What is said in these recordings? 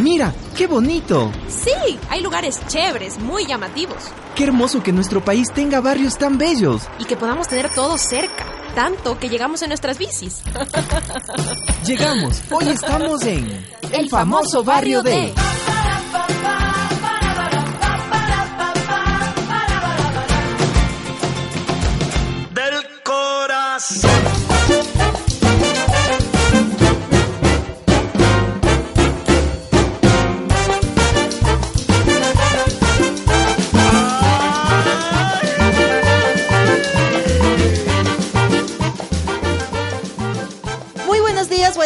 Mira, qué bonito. Sí, hay lugares chéveres, muy llamativos. Qué hermoso que nuestro país tenga barrios tan bellos. Y que podamos tener todo cerca. Tanto que llegamos en nuestras bicis. Llegamos. Hoy estamos en el famoso barrio de...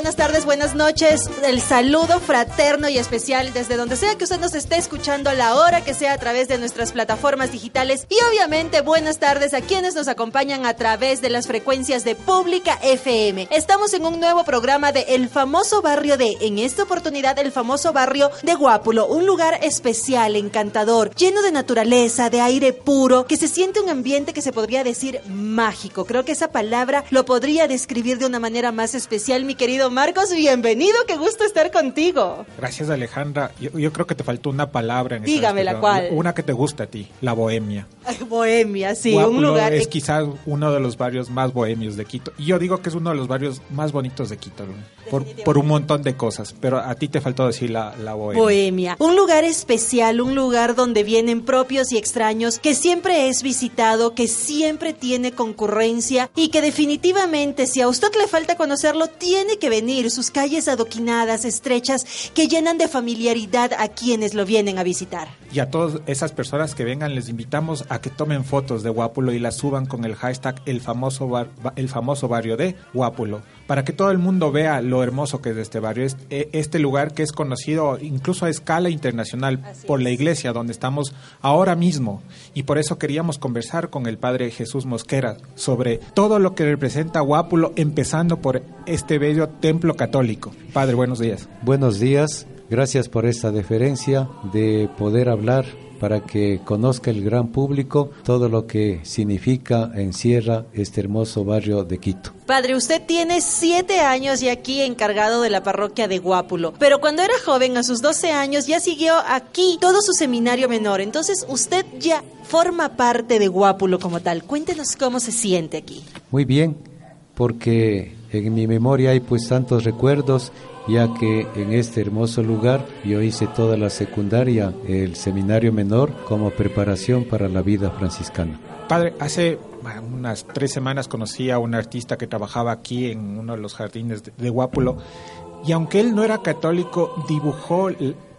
buenas tardes, buenas noches. El saludo fraterno y especial desde donde sea que usted nos esté escuchando a la hora que sea a través de nuestras plataformas digitales. Y obviamente buenas tardes a quienes nos acompañan a través de las frecuencias de Pública FM. Estamos en un nuevo programa de El famoso barrio de, en esta oportunidad, el famoso barrio de Guápulo. Un lugar especial, encantador, lleno de naturaleza, de aire puro, que se siente un ambiente que se podría decir mágico. Creo que esa palabra lo podría describir de una manera más especial, mi querido Marcos, bienvenido, qué gusto estar contigo. Gracias Alejandra. Yo, creo que te faltó una palabra en Dígame la cual. Una que te gusta a ti, la bohemia. bohemia, sí, un lugar. Es quizás uno de los barrios más bohemios de Quito. Y yo digo que es uno de los barrios más bonitos de Quito, por, por, un montón de cosas. Pero a ti te faltó decir la, la bohemia. Bohemia. Un lugar especial, un lugar donde vienen propios y extraños, que siempre es visitado, que siempre tiene concurrencia y que definitivamente, si a usted le falta conocerlo, tiene que venir, sus calles adoquinadas, estrechas, que llenan de familiaridad a quienes lo vienen a visitar. Y a todas esas personas que vengan, les invitamos a que tomen fotos de Guápulo y las suban con el hashtag el famoso, el famoso barrio de Guápulo, para que todo el mundo vea lo hermoso que es este barrio, e, este lugar que es conocido incluso a escala internacional por la iglesia donde estamos ahora mismo. Y por eso queríamos conversar con el padre Jesús Mosquera sobre todo lo que representa Guápulo, empezando por este bello templo católico. Padre, buenos días. Buenos días, gracias por esta deferencia de poder hablar para que conozca el gran público todo lo que significa, encierra este hermoso barrio de Quito. Padre, usted tiene siete años y aquí encargado de la parroquia de Guápulo, pero cuando era joven, a sus 12 años, ya siguió aquí todo su seminario menor, entonces usted ya forma parte de Guápulo como tal. Cuéntenos cómo se siente aquí. Muy bien, porque en mi memoria hay pues tantos recuerdos, ya que en este hermoso lugar yo hice toda la secundaria, el seminario menor, como preparación para la vida franciscana. Padre, hace unas tres semanas conocí a un artista que trabajaba aquí en uno de los jardines de, Guápulo y aunque él no era católico, dibujó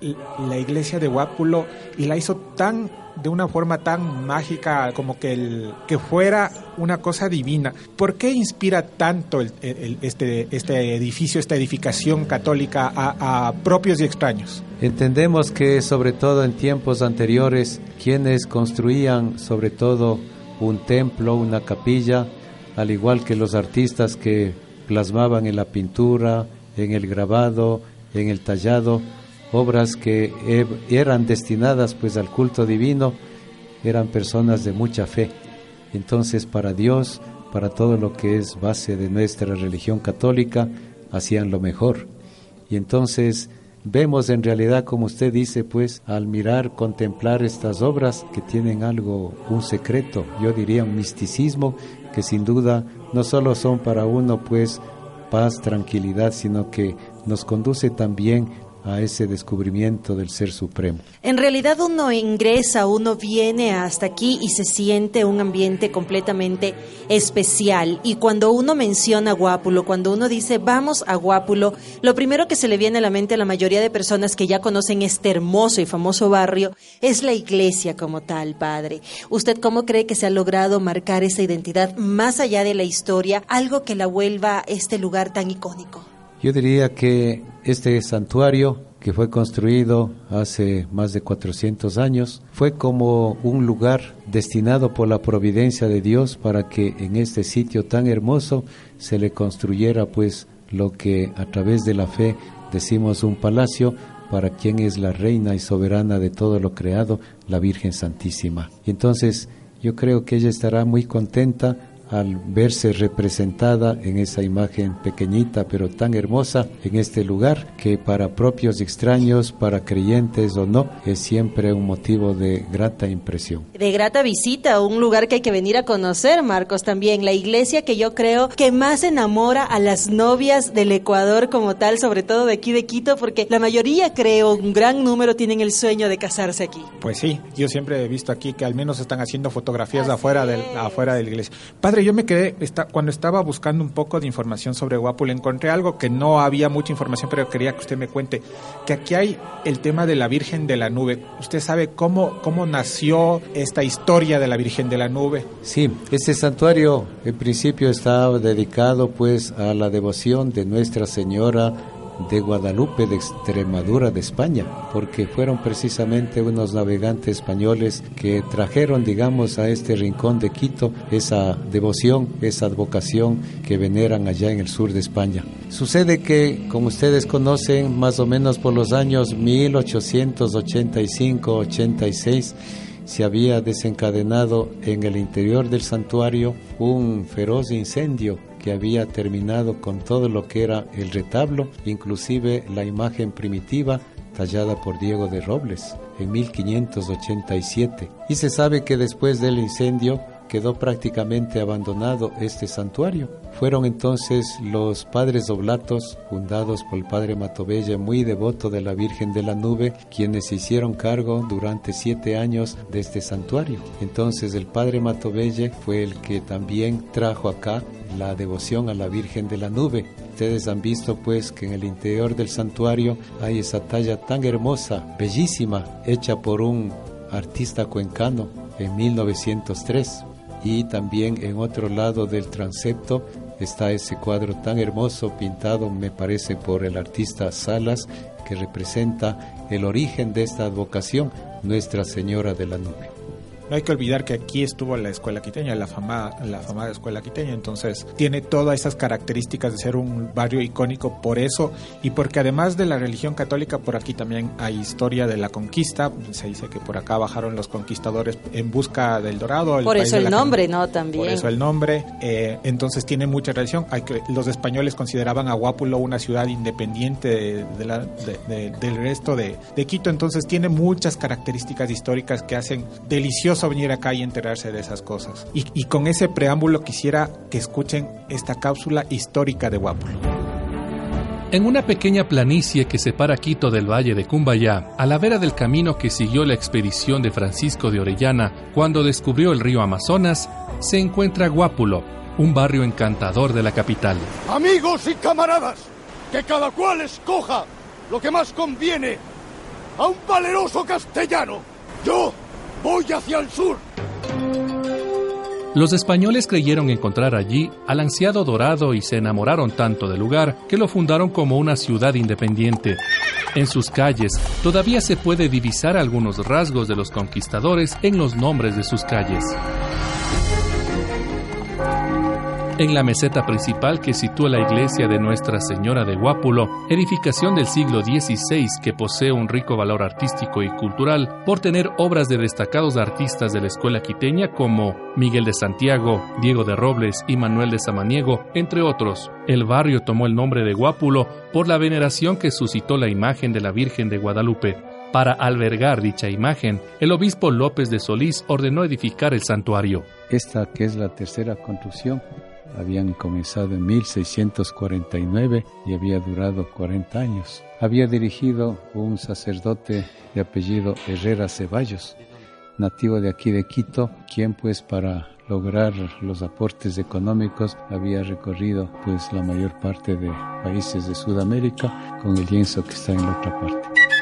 la iglesia de Guápulo y la hizo tan de una forma tan mágica como que, el, que fuera una cosa divina. ¿Por qué inspira tanto este, este edificio, esta edificación católica a propios y extraños? Entendemos que sobre todo en tiempos anteriores, quienes construían sobre todo un templo, una capilla, al igual que los artistas que plasmaban en la pintura, en el grabado, en el tallado, obras que eran destinadas pues al culto divino, eran personas de mucha fe. Entonces para Dios, para todo lo que es base de nuestra religión católica, hacían lo mejor. Y entonces vemos en realidad, como usted dice, pues al mirar, contemplar estas obras que tienen algo, un secreto, yo diría un misticismo, que sin duda no solo son para uno pues paz, tranquilidad, sino que nos conduce también a ese descubrimiento del Ser Supremo. En realidad uno ingresa, uno viene hasta aquí y se siente un ambiente completamente especial. Y cuando uno menciona Guápulo, cuando uno dice vamos a Guápulo, lo primero que se le viene a la mente a la mayoría de personas que ya conocen este hermoso y famoso barrio es la iglesia como tal, Padre. ¿Usted cómo cree que se ha logrado marcar esa identidad más allá de la historia, algo que la vuelva este lugar tan icónico? Yo diría que este santuario que fue construido hace más de 400 años, fue como un lugar destinado por la providencia de Dios para que en este sitio tan hermoso se le construyera pues lo que a través de la fe decimos un palacio para quien es la reina y soberana de todo lo creado, la Virgen Santísima. Y entonces yo creo que ella estará muy contenta al verse representada en esa imagen pequeñita pero tan hermosa en este lugar que para propios extraños, para creyentes o no, es siempre un motivo de grata impresión. De grata visita, un lugar que hay que venir a conocer, Marcos, también. La iglesia que yo creo que más enamora a las novias del Ecuador como tal, sobre todo de aquí de Quito, porque la mayoría, creo, un gran número tienen el sueño de casarse aquí. Pues sí, yo siempre he visto aquí que al menos están haciendo fotografías afuera, del, afuera de la iglesia. Padre, yo me quedé, cuando estaba buscando un poco de información sobre Guapulo, encontré algo que no había mucha información, pero quería que usted me cuente, que aquí hay el tema de la Virgen de la Nube. ¿Usted sabe cómo, cómo nació esta historia de la Virgen de la Nube? Sí, este santuario en principio estaba dedicado pues a la devoción de Nuestra Señora de Guadalupe de Extremadura de España, porque fueron precisamente unos navegantes españoles que trajeron, digamos, a este rincón de Quito esa devoción, esa advocación que veneran allá en el sur de España. Sucede que, como ustedes conocen, más o menos por los años 1885-86, se había desencadenado en el interior del santuario un feroz incendio que había terminado con todo lo que era el retablo, inclusive la imagen primitiva tallada por Diego de Robles en 1587. Y se sabe que después del incendio quedó prácticamente abandonado este santuario. Fueron entonces los padres oblatos, fundados por el padre Matovella, muy devoto de la Virgen de la Nube, quienes se hicieron cargo durante siete años de este santuario. Entonces el padre Matovelle fue el que también trajo acá la devoción a la Virgen de la Nube. Ustedes han visto pues que en el interior del santuario hay esa talla tan hermosa, bellísima, hecha por un artista cuencano en 1903 y también en otro lado del transepto está ese cuadro tan hermoso pintado, me parece, por el artista Salas, que representa el origen de esta advocación, Nuestra Señora de la Nube. No hay que olvidar que aquí estuvo la escuela quiteña, la famada, la famada escuela quiteña, entonces tiene todas esas características de ser un barrio icónico por eso y porque además de la religión católica, por aquí también hay historia de la conquista, se dice que por acá bajaron los conquistadores en busca del dorado. por eso el nombre, ¿no? También. Por eso el nombre, eh, entonces tiene mucha. Hay que, los españoles consideraban a una ciudad independiente de, la, del resto de, de Quito, entonces tiene muchas características históricas que hacen delicioso venir acá y enterarse de esas cosas. Y, con ese preámbulo quisiera que escuchen esta cápsula histórica de Guapulo. En una pequeña planicie que separa Quito del valle de Cumbayá, a la vera del camino que siguió la expedición de Francisco de Orellana cuando descubrió el río Amazonas, se encuentra Guápulo, un barrio encantador de la capital. Amigos y camaradas, que cada cual escoja lo que más conviene a un valeroso castellano. Yo Voy hacia el sur. Los españoles creyeron encontrar allí al ansiado dorado y se enamoraron tanto del lugar que lo fundaron como una ciudad independiente. En sus calles todavía se puede divisar algunos rasgos de los conquistadores en los nombres de sus calles. En la meseta principal que sitúa la iglesia de Nuestra Señora de Guápulo, edificación del siglo XVI que posee un rico valor artístico y cultural por tener obras de destacados artistas de la escuela quiteña como Miguel de Santiago, Diego de Robles y Manuel de Samaniego, entre otros. El barrio tomó el nombre de Guápulo por la veneración que suscitó la imagen de la Virgen de Guadalupe. Para albergar dicha imagen, el obispo López de Solís ordenó edificar el santuario. Esta que es la tercera construcción habían comenzado en 1649 y había durado 40 años. Había dirigido un sacerdote de apellido Herrera Ceballos, nativo de aquí de Quito, quien pues para lograr los aportes económicos había recorrido pues la mayor parte de países de Sudamérica con el lienzo que está en la otra parte.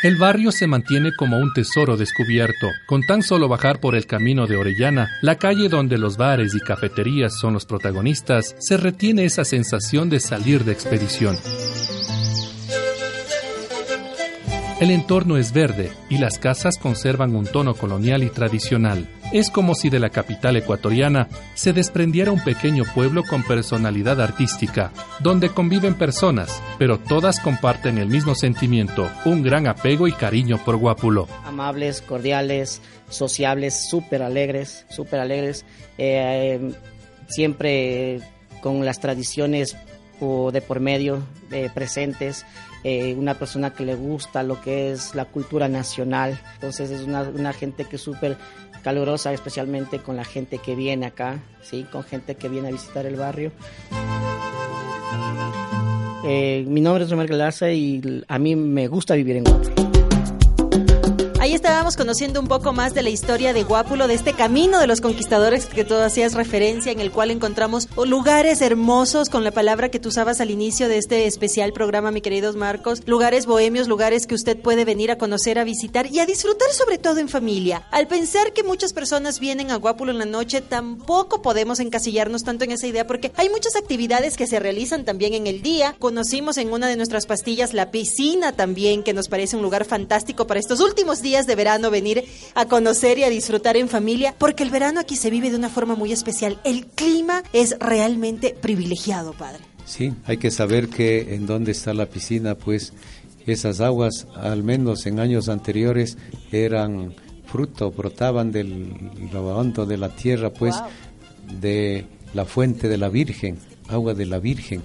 El barrio se mantiene como un tesoro descubierto. Con tan solo bajar por el camino de Orellana, la calle donde los bares y cafeterías son los protagonistas, se retiene esa sensación de salir de expedición. El entorno es verde y las casas conservan un tono colonial y tradicional. Es como si de la capital ecuatoriana se desprendiera un pequeño pueblo con personalidad artística, donde conviven personas, pero todas comparten el mismo sentimiento, un gran apego y cariño por Guápulo. Amables, cordiales, sociables, súper alegres, súper alegres, eh, siempre con las tradiciones de por medio eh, presentes, eh, una persona que le gusta lo que es la cultura nacional, entonces es una, una gente que súper calurosa, especialmente con la gente que viene acá, ¿sí? con gente que viene a visitar el barrio. Eh, mi nombre es Romero Galarza y a mí me gusta vivir en Guatemala. Estábamos conociendo un poco más de la historia de Guápulo, de este camino de los conquistadores que tú hacías referencia, en el cual encontramos lugares hermosos, con la palabra que tú usabas al inicio de este especial programa, mi queridos Marcos, lugares bohemios, lugares que usted puede venir a conocer, a visitar y a disfrutar sobre todo en familia. Al pensar que muchas personas vienen a Guápulo en la noche, tampoco podemos encasillarnos tanto en esa idea porque hay muchas actividades que se realizan también en el día. Conocimos en una de nuestras pastillas la piscina también, que nos parece un lugar fantástico para estos últimos días de verano venir a conocer y a disfrutar en familia, porque el verano aquí se vive de una forma muy especial. El clima es realmente privilegiado, padre. Sí, hay que saber que en dónde está la piscina, pues esas aguas, al menos en años anteriores, eran fruto, brotaban del lavando de la tierra, pues de la fuente de la Virgen, agua de la Virgen.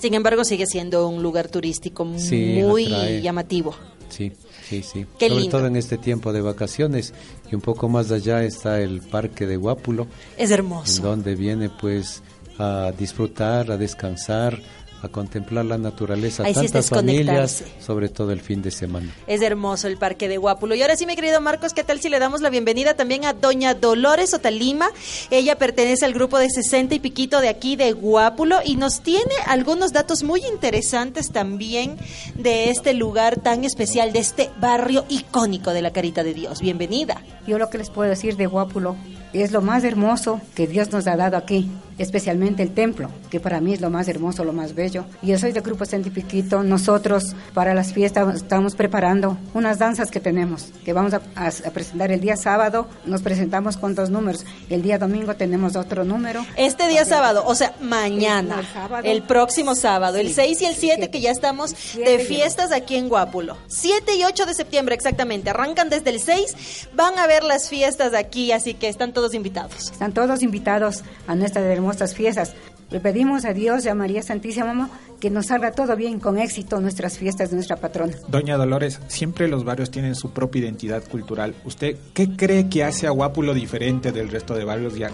Sin embargo, sigue siendo un lugar turístico muy llamativo. Sí. Sí, sí. Sobre todo en este tiempo de vacaciones. Y un poco más allá está el Parque de Guápulo. Es hermoso. donde viene pues a disfrutar, a descansar, a contemplar la naturaleza, tantas familias, sobre todo el fin de semana. Es hermoso el Parque de Guápulo. Y ahora sí, mi querido Marcos, ¿qué tal si le damos la bienvenida también a doña Dolores Otalima? Ella pertenece al grupo de 60 y piquito de aquí de Guápulo y nos tiene algunos datos muy interesantes también de este lugar tan especial, de este barrio icónico de la Carita de Dios. Bienvenida. Yo lo que les puedo decir de Guápulo es lo más hermoso que Dios nos ha dado aquí, especialmente el templo, que para mí es lo más hermoso, lo más bello. Y yo soy del Grupo Piquito. Nosotros para las fiestas estamos preparando unas danzas que tenemos, que vamos a, presentar el día sábado. Nos presentamos con dos números. El día domingo tenemos otro número. Este día sábado, o sea, mañana, el, próximo sábado, el 6 y el 7, que ya estamos de fiestas aquí en Guápulo. 7 y 8 de septiembre exactamente. Arrancan desde el 6, van a ver las fiestas aquí, así que están todos todos invitados. Están todos invitados a nuestras hermosas fiestas. Le pedimos a Dios y a María Santísima que nos salga todo bien, con éxito, nuestras fiestas de nuestra patrona. Doña Dolores, siempre los barrios tienen su propia identidad cultural. ¿Usted qué cree que hace a Guápulo diferente del resto de barrios ya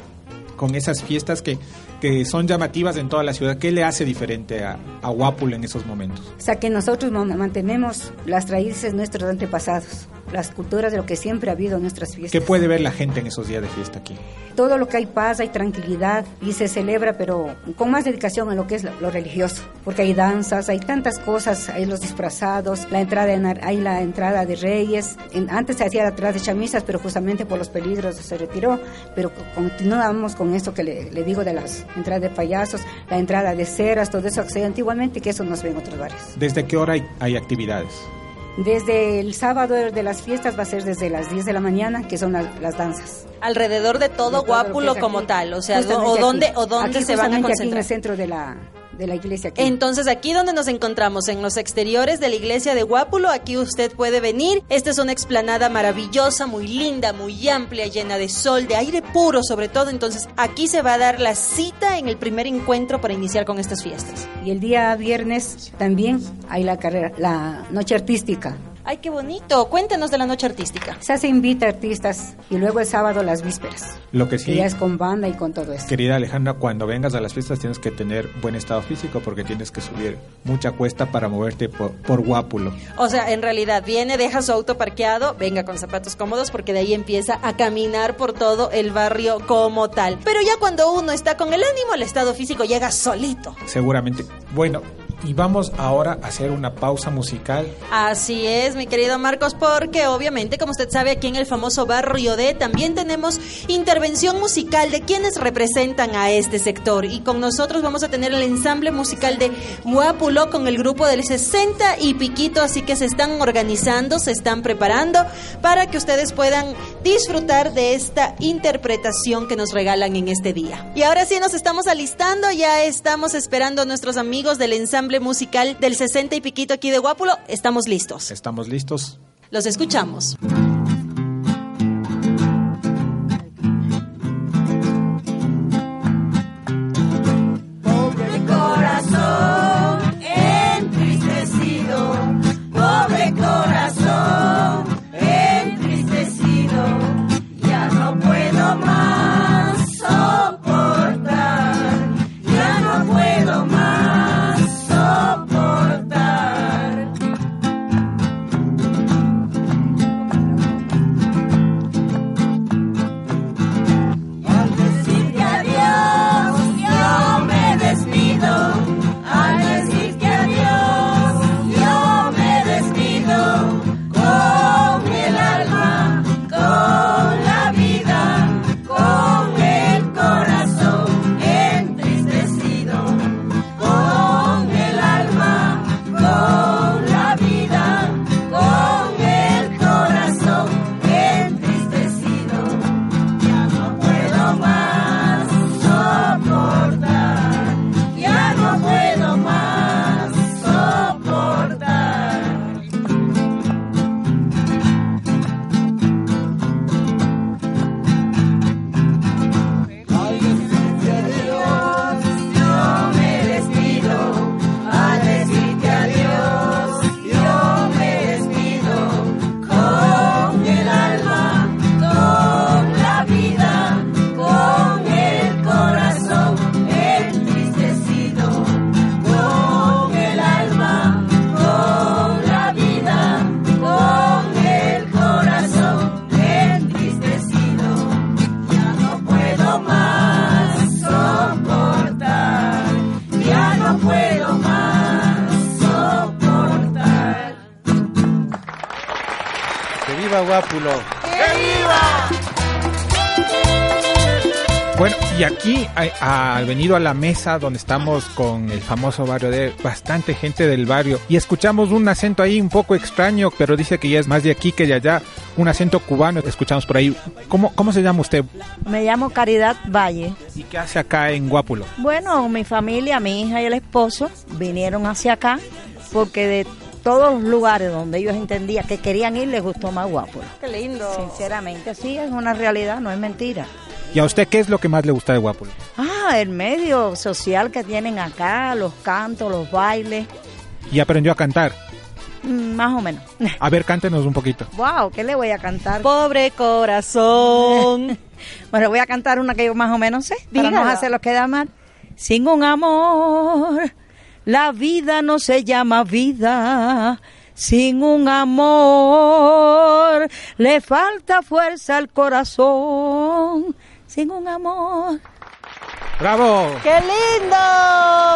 con esas fiestas que, que son llamativas en toda la ciudad? ¿Qué le hace diferente a, a en esos momentos? O sea, que nosotros mantenemos las raíces de nuestros antepasados las culturas de lo que siempre ha habido en nuestras fiestas. ¿Qué puede ver la gente en esos días de fiesta aquí? Todo lo que hay paz, hay tranquilidad y se celebra, pero con más dedicación a lo que es lo religioso, porque hay danzas, hay tantas cosas, hay los disfrazados, la entrada hay la entrada de reyes. antes se hacía atrás de chamisas, pero justamente por los peligros se retiró, pero continuamos con esto que le, digo de las entradas de payasos, la entrada de ceras, todo eso que se antiguamente, que eso nos ve en otros barrios. ¿Desde qué hora hay actividades? Desde el sábado de las fiestas va a ser desde las 10 de la mañana, que son las danzas. Alrededor de todo Guápulo como tal, o sea, o dónde, o dónde se van a concentrar. Aquí en el centro de la, de la iglesia. Aquí. Entonces, aquí donde nos encontramos, en los exteriores de la iglesia de Guápulo, aquí usted puede venir. Esta es una explanada maravillosa, muy linda, muy amplia, llena de sol, de aire puro sobre todo. Entonces, aquí se va a dar la cita en el primer encuentro para iniciar con estas fiestas. Y el día viernes también hay la carrera, la noche artística. Ay, qué bonito. Cuéntanos de la noche artística. Se invita a artistas y luego el sábado las vísperas. Lo que sí. ya es con banda y con todo eso. Querida Alejandra, cuando vengas a las fiestas tienes que tener buen estado físico porque tienes que subir mucha cuesta para moverte por, por Guápulo. O sea, en realidad viene, deja su auto parqueado, venga con zapatos cómodos porque de ahí empieza a caminar por todo el barrio como tal. Pero ya cuando uno está con el ánimo, el estado físico llega solito. Seguramente. Bueno, y vamos ahora a hacer una pausa musical. Así es, mi querido Marcos, porque obviamente, como usted sabe, aquí en el famoso barrio D también tenemos intervención musical de quienes representan a este sector. Y con nosotros vamos a tener el ensamble musical de Guapulo con el grupo del 60 y Piquito, así que se están organizando, se están preparando para que ustedes puedan disfrutar de esta interpretación que nos regalan en este día. Y ahora sí nos estamos alistando, ya estamos esperando a nuestros amigos del ensamble musical del 60 y piquito aquí de Guápulo. Estamos listos. Estamos listos. Los escuchamos. Ha venido a la mesa donde estamos con el famoso barrio de bastante gente del barrio y escuchamos un acento ahí un poco extraño, pero dice que ya es más de aquí que de allá, un acento cubano que escuchamos por ahí. ¿Cómo, cómo se llama usted Me llamo Caridad Valle. y qué hace acá en Guápulo? Bueno, mi familia, mi hija y el esposo vinieron hacia acá porque de todos los lugares donde ellos entendían que querían ir les gustó más Guápulo. Qué lindo. Sinceramente, sí, es una realidad, no es mentira. ¿Y a usted qué es lo que más le gusta de Guápulo? Ah, el medio social que tienen acá, los cantos, los bailes, Y aprendió a cantar. mm, más o menos. A ver, cántenos un poquito. Wow, ¿qué le voy a cantar? Pobre corazón. bueno, voy a cantar una que yo más o menos sé, para no Dígala. hacerlo quedar mal. Sin un amor, la vida no se llama vida. Sin un amor, le falta fuerza al corazón. Sin un amor. ¡Bravo! ¡Qué lindo!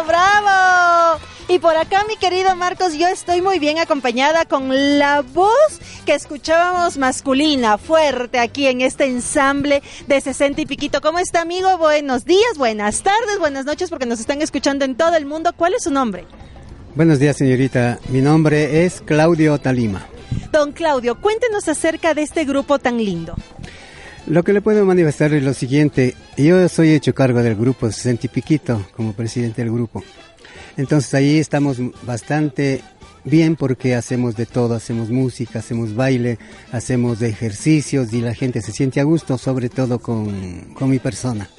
¡Bravo! Y por acá, mi querido Marcos, yo estoy muy bien acompañada con la voz que escuchábamos masculina, fuerte, aquí en este ensamble de 60 y piquito. ¿Cómo está, amigo? Buenos días, buenas tardes, buenas noches, porque nos están escuchando en todo el mundo. ¿Cuál es su nombre? Buenos días, señorita. Mi nombre es Claudio Talima. Don Claudio, cuéntenos acerca de este grupo tan lindo. Lo que le puedo manifestar es lo siguiente. Yo soy hecho cargo del grupo 60 y piquito como presidente del grupo. Entonces ahí estamos bastante bien porque hacemos de todo, hacemos música, hacemos baile, hacemos ejercicios y la gente se siente a gusto, sobre todo con, con mi persona.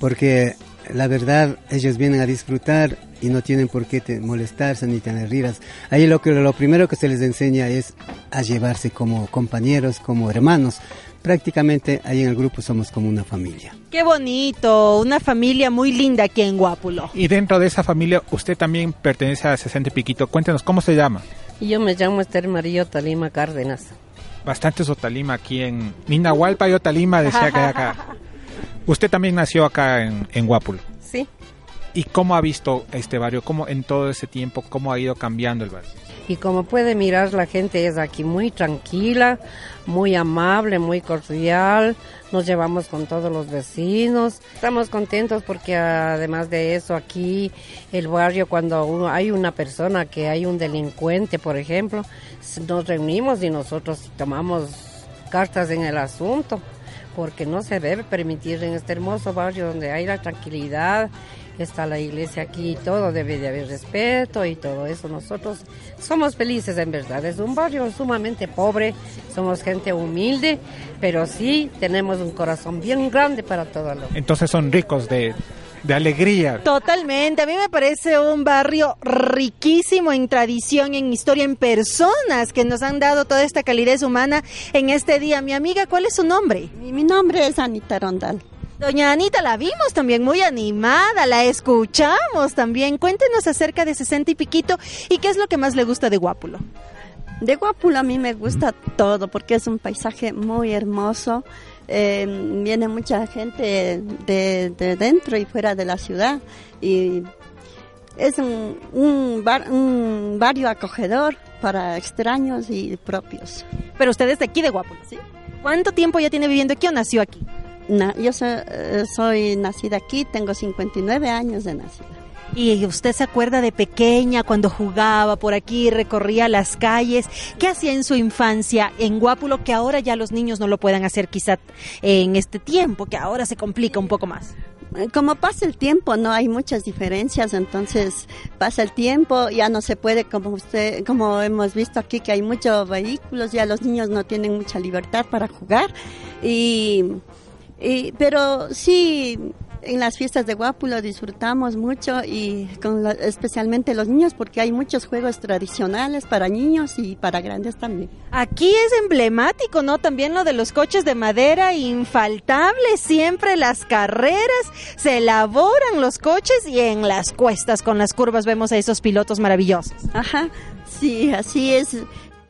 Porque la verdad ellos vienen a disfrutar y no tienen por qué molestarse ni tener riras. Ahí lo, que, lo primero que se les enseña es a llevarse como compañeros, como hermanos. Prácticamente ahí en el grupo somos como una familia. Qué bonito, una familia muy linda aquí en Guápulo. Y dentro de esa familia, usted también pertenece a 60 y piquito. Cuéntenos, ¿cómo se llama? Yo me llamo Esther Marillo Talima Cárdenas. Bastante Sotalima aquí en Minahualpa y Otalima, decía que acá. Usted también nació acá en, en Guápulo. Sí. ¿Y cómo ha visto este barrio? ¿Cómo en todo ese tiempo, cómo ha ido cambiando el barrio? Y como puede mirar, la gente es aquí muy tranquila, muy amable, muy cordial. Nos llevamos con todos los vecinos. Estamos contentos porque además de eso, aquí el barrio, cuando uno- hay una persona que hay un delincuente, por ejemplo, nos reunimos y nosotros tomamos cartas en el asunto, porque no se debe permitir en este hermoso barrio donde hay la tranquilidad, está la iglesia aquí y todo, debe de haber respeto y todo eso. Nosotros somos felices en verdad, es un barrio sumamente pobre, somos gente humilde, pero sí tenemos un corazón bien grande para todo lo Entonces son ricos de, de alegría. Totalmente, a mí me parece un barrio riquísimo en tradición, en historia, en personas que nos han dado toda esta calidez humana en este día. Mi amiga, ¿cuál es su nombre? Mi, mi nombre es Anita Rondal. Doña Anita la vimos también muy animada, la escuchamos también. Cuéntenos acerca de 60 y piquito y qué es lo que más le gusta de Guápulo. De Guápulo a mí me gusta todo porque es un paisaje muy hermoso. Eh, viene mucha gente de, de dentro y fuera de la ciudad y es un, un, bar- un barrio acogedor para extraños y propios. Pero usted es de aquí de Guápulo, ¿sí? ¿Cuánto tiempo ya tiene viviendo aquí o nació aquí? Na- yo soy, eh, soy nacida aquí, tengo 59 años de nacida. ¿Y usted se acuerda de pequeña cuando jugaba por aquí, recorría las calles? ¿Qué hacía en su infancia en Guápulo que ahora ya los niños no lo puedan hacer quizá en este tiempo, que ahora se complica un poco más? Eh, Como pasa el tiempo, no hay muchas diferencias, entonces pasa el tiempo, ya no se puede, como usted, como hemos visto aquí que hay muchos vehículos, ya los niños no tienen mucha libertad para jugar, y, y- pero sí, en las fiestas de Guápulo disfrutamos mucho y con la- especialmente los niños porque hay muchos juegos tradicionales para niños y para grandes también. Aquí es emblemático, ¿no? También lo de los coches de madera, infaltable, siempre las carreras, se elaboran los coches y en las cuestas con las curvas vemos a esos pilotos maravillosos. Ajá, sí, así es.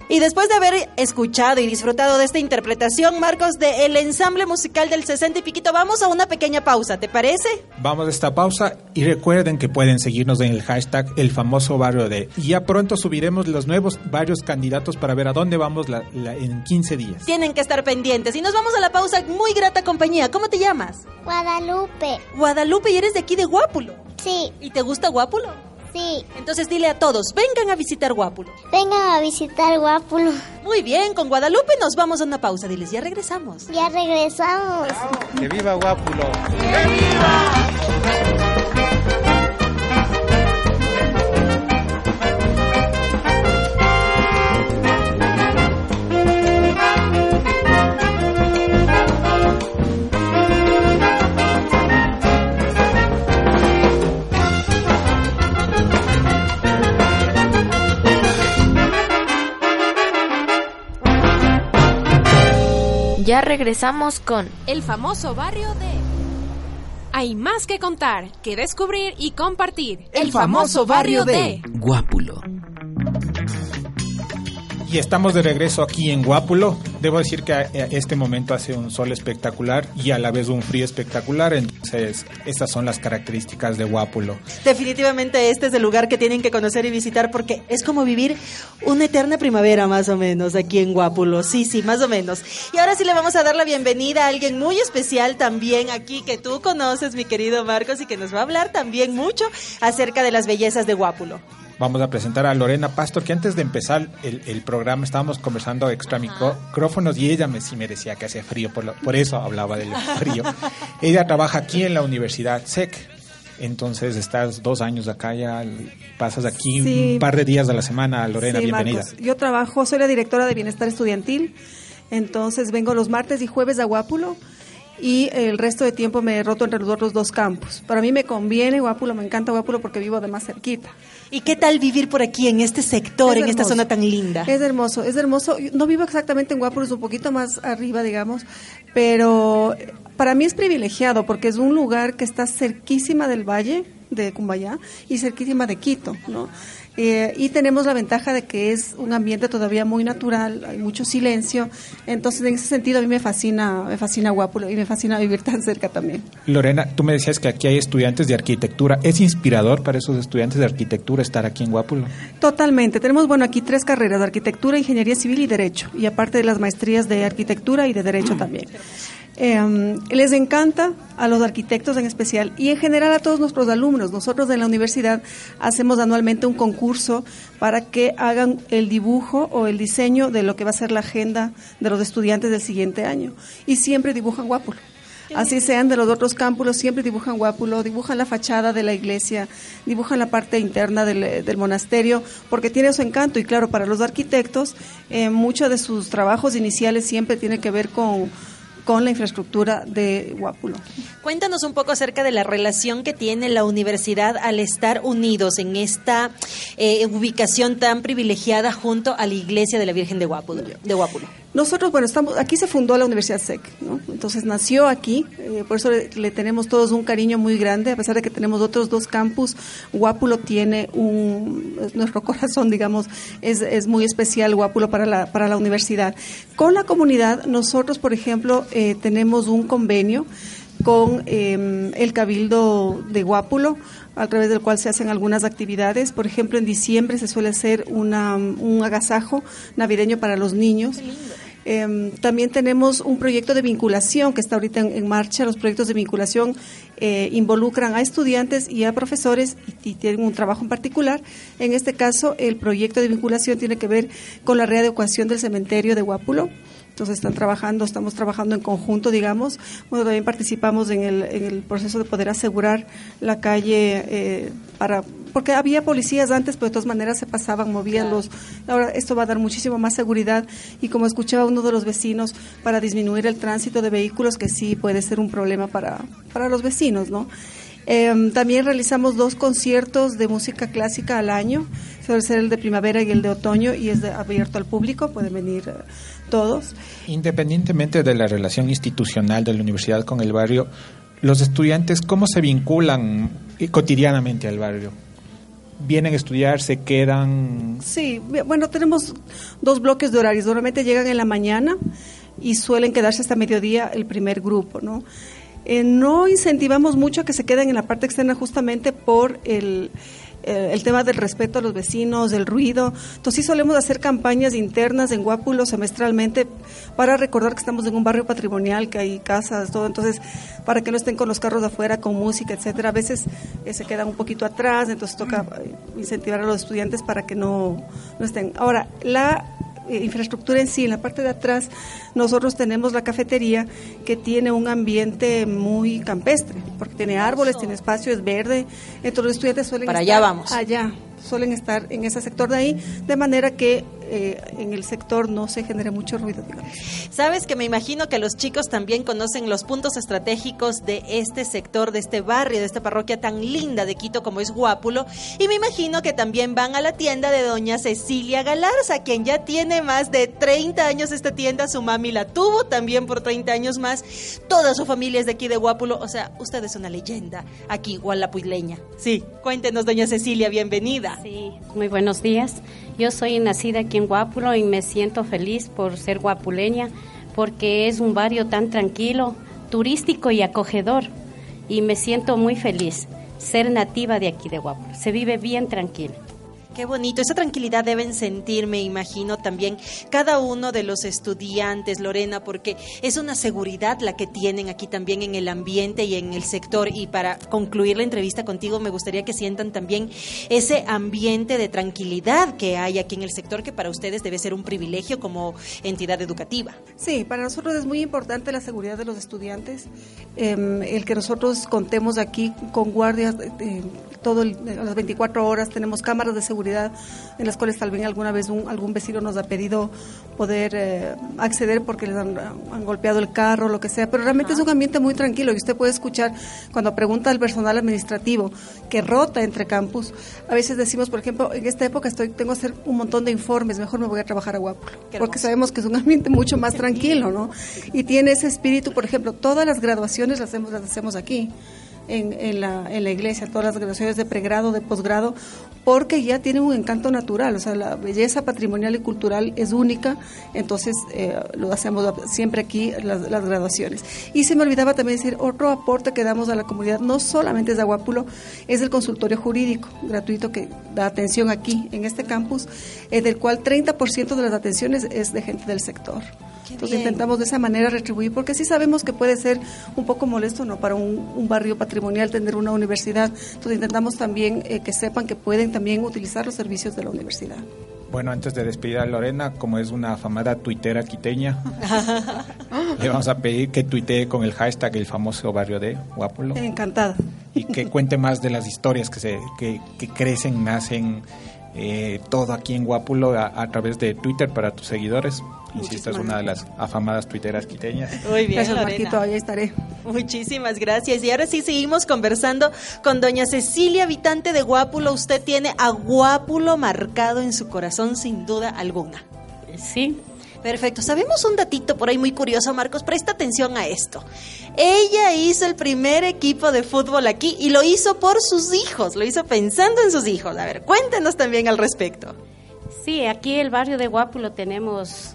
Y después de haber escuchado y disfrutado de esta interpretación, Marcos, del ensamble musical del 60 y piquito, vamos a una pequeña pausa, ¿te parece? Vamos a esta pausa y recuerden que pueden seguirnos en el hashtag el famoso barrio de. Y ya pronto subiremos los nuevos varios candidatos para ver a dónde vamos la- la- en 15 días. Tienen que estar pendientes. Y nos vamos a la pausa, muy grata compañía. ¿Cómo te llamas? Guadalupe. Guadalupe, y eres de aquí de Guápulo. Sí. ¿Y te gusta Guápulo? Sí. Entonces dile a todos, vengan a visitar Guápulo. Vengan a visitar Guápulo. Muy bien, con Guadalupe nos vamos a una pausa. Diles, ya regresamos. Ya regresamos. ¡Que viva Guápulo! Ya regresamos con el famoso barrio de... Hay más que contar, que descubrir y compartir. El famoso barrio de Guápulo. Y estamos de regreso aquí en Guápulo. Debo decir que este momento hace un sol espectacular y a la vez un frío espectacular. Entonces, estas son las características de Guápulo. Definitivamente este es el lugar que tienen que conocer y visitar porque es como vivir una eterna primavera más o menos aquí en Guápulo. Sí, sí, más o menos. Y ahora sí le vamos a dar la bienvenida a alguien muy especial también aquí que tú conoces, mi querido Marcos, y que nos va a hablar también mucho acerca de las bellezas de Guápulo. Vamos a presentar a Lorena Pastor, que antes de empezar el, el programa estábamos conversando extra micrófonos y ella me, sí me decía que hace frío, por, lo- por eso hablaba del frío. ella trabaja aquí en la Universidad SEC. Entonces estás dos años acá ya, pasas aquí Sí. un par de días a la semana. Lorena, Sí, bienvenida. Marcos. Yo trabajo, soy la directora de Bienestar Estudiantil, entonces vengo los martes y jueves a Guápulo y el resto de tiempo me roto entre los dos campos. Para mí me conviene Guápulo, me encanta Guápulo porque vivo de más cerquita. ¿Y qué tal vivir por aquí, en este sector, Es en esta zona tan linda? Es hermoso, es hermoso. No vivo exactamente en Guápulo, es un poquito más arriba, digamos, pero para mí es privilegiado porque es un lugar que está cerquísima del valle de Cumbayá y cerquísima de Quito, ¿no? Eh, y tenemos la ventaja de que es un ambiente todavía muy natural, hay mucho silencio, entonces en ese sentido a mí me fascina, me fascina Guápulo y me fascina vivir tan cerca también. Lorena, tú me decías que aquí hay estudiantes de arquitectura. ¿Es inspirador para esos estudiantes de arquitectura estar aquí en Guápulo? Totalmente. Tenemos, bueno, aquí tres carreras, arquitectura, ingeniería civil y derecho, y aparte de las maestrías de arquitectura y de derecho también. Eh, les encanta a los arquitectos en especial y en general a todos nuestros alumnos. Nosotros en la universidad hacemos anualmente un concurso para que hagan el dibujo o el diseño de lo que va a ser la agenda de los estudiantes del siguiente año. Y siempre dibujan Guápulo. Así sean de los otros campus, siempre dibujan Guápulo, dibujan la fachada de la iglesia, dibujan la parte interna del, del monasterio, porque tiene su encanto. Y claro, para los arquitectos, eh, muchos de sus trabajos iniciales siempre tiene que ver con con la infraestructura de Guápulo. Cuéntanos un poco acerca de la relación que tiene la universidad al estar unidos en esta eh, ubicación tan privilegiada junto a la iglesia de la Virgen de Guápulo. De Guápulo. Nosotros, bueno, estamos aquí se fundó la Universidad SEC, ¿no? Entonces nació aquí, eh, por eso le, le, tenemos todos un cariño muy grande, a pesar de que tenemos otros dos campus, Guápulo tiene un, nuestro corazón, digamos, es, es muy especial Guápulo para la, para la universidad. Con la comunidad, nosotros, por ejemplo, eh, tenemos un convenio con eh, el Cabildo de Guápulo, a través del cual se hacen algunas actividades. Por ejemplo, en diciembre se suele hacer una, un agasajo navideño para los niños. Eh, también tenemos un proyecto de vinculación que está ahorita en, en marcha. Los proyectos de vinculación eh, involucran a estudiantes y a profesores y, y, tienen un trabajo en particular. En este caso, el proyecto de vinculación tiene que ver con la readecuación del cementerio de Guápulo. Entonces están trabajando, estamos trabajando en conjunto, digamos. Bueno, también participamos en el, en el proceso de poder asegurar la calle eh, para porque había policías antes, pero de todas maneras se pasaban, movían claro. los. Ahora esto va a dar muchísimo más seguridad y como escuchaba uno de los vecinos para disminuir el tránsito de vehículos, que sí puede ser un problema para para los vecinos, ¿no? Eh, también realizamos dos conciertos de música clásica al año, suele ser el de primavera y el de otoño y es de, abierto al público, pueden venir todos. Independientemente de la relación institucional de la universidad con el barrio, los estudiantes, ¿cómo se vinculan cotidianamente al barrio? vienen a estudiar, se quedan. Sí, bueno, tenemos dos bloques de horarios. Normalmente llegan en la mañana y suelen quedarse hasta mediodía el primer grupo, ¿no? Eh, no incentivamos mucho a que se queden en la parte externa justamente por el, eh, el tema del respeto a los vecinos, del ruido. Entonces sí solemos hacer campañas internas en Guápulo semestralmente para recordar que estamos en un barrio patrimonial, que hay casas, todo. Entonces, para que no estén con los carros de afuera, con música, etcétera. A veces eh, se quedan un poquito atrás, entonces toca eh, incentivar a los estudiantes para que no, no estén. Ahora, la infraestructura en sí, en la parte de atrás, nosotros tenemos la cafetería que tiene un ambiente muy campestre, porque tiene árboles, tiene espacio, es verde, entonces los estudiantes suelen Para allá vamos. allá suelen estar en ese sector de ahí, de manera que eh, en el sector no se genere mucho ruido, digamos. Sabes que me imagino que los chicos también conocen los puntos estratégicos de este sector, de este barrio, de esta parroquia tan linda de Quito como es Guápulo, y me imagino que también van a la tienda de doña Cecilia Galarza, quien ya tiene más de 30 años esta tienda, su mami la tuvo también por 30 años más, toda su familia es de aquí de Guápulo, o sea, usted es una leyenda aquí, gualapuileña. Sí, cuéntenos, doña Cecilia, bienvenida. Sí, muy buenos días. Yo soy nacida aquí en Guápulo y me siento feliz por ser guapuleña porque es un barrio tan tranquilo, turístico y acogedor y me siento muy feliz ser nativa de aquí de Guápulo. Se vive bien tranquilo. Qué bonito, esa tranquilidad deben sentir, me imagino, también cada uno de los estudiantes, Lorena, porque es una seguridad la que tienen aquí también en el ambiente y en el sector. Y para concluir la entrevista contigo, me gustaría que sientan también ese ambiente de tranquilidad que hay aquí en el sector, que para ustedes debe ser un privilegio como entidad educativa. Sí, para nosotros es muy importante la seguridad de los estudiantes, eh, el que nosotros contemos aquí con guardias eh, todo el, las 24 horas, tenemos cámaras de seguridad en las cuales tal vez alguna vez un, algún vecino nos ha pedido poder eh, acceder porque les han, han, golpeado el carro, lo que sea, pero realmente Ajá. es un ambiente muy tranquilo y usted puede escuchar cuando pregunta al personal administrativo que rota entre campus, a veces decimos, por ejemplo, en esta época estoy tengo que hacer un montón de informes, mejor me voy a trabajar a Guápulo, porque sabemos que es un ambiente mucho más tranquilo, ¿no? Y tiene ese espíritu, por ejemplo, todas las graduaciones las hacemos, las hacemos aquí. En, en, la, en, la, iglesia, todas las graduaciones de pregrado, de posgrado, porque ya tiene un encanto natural, o sea, la belleza patrimonial y cultural es única, entonces eh, lo hacemos siempre aquí, las, las, graduaciones. Y se me olvidaba también decir, otro aporte que damos a la comunidad, no solamente es de Aguápulo, es el consultorio jurídico gratuito que da atención aquí, en este campus, eh, del cual 30% de las atenciones es de gente del sector. Entonces bien. intentamos de esa manera retribuir, porque sí sabemos que puede ser un poco molesto no para un, un barrio patrimonial tener una universidad. Entonces intentamos también eh, que sepan que pueden también utilizar los servicios de la universidad. Bueno, antes de despedir a Lorena, como es una afamada tuitera quiteña, le vamos a pedir que tuitee con el hashtag el famoso barrio de Guápulo Encantada. y que cuente más de las historias que se que, que crecen, nacen, eh, todo aquí en Guápulo a, a través de Twitter para tus seguidores. Insisto, es una de las afamadas tuiteras quiteñas. Muy bien, Gracias. Marquito, ahí estaré. Muchísimas gracias. Y ahora sí seguimos conversando con doña Cecilia, habitante de Guápulo. Usted tiene a Guápulo marcado en su corazón sin duda alguna. Sí. Perfecto. Sabemos un datito por ahí muy curioso, Marcos. Presta atención a esto. Ella hizo el primer equipo de fútbol aquí y lo hizo por sus hijos. Lo hizo pensando en sus hijos. A ver, cuéntenos también al respecto. Sí, aquí el barrio de Guápulo tenemos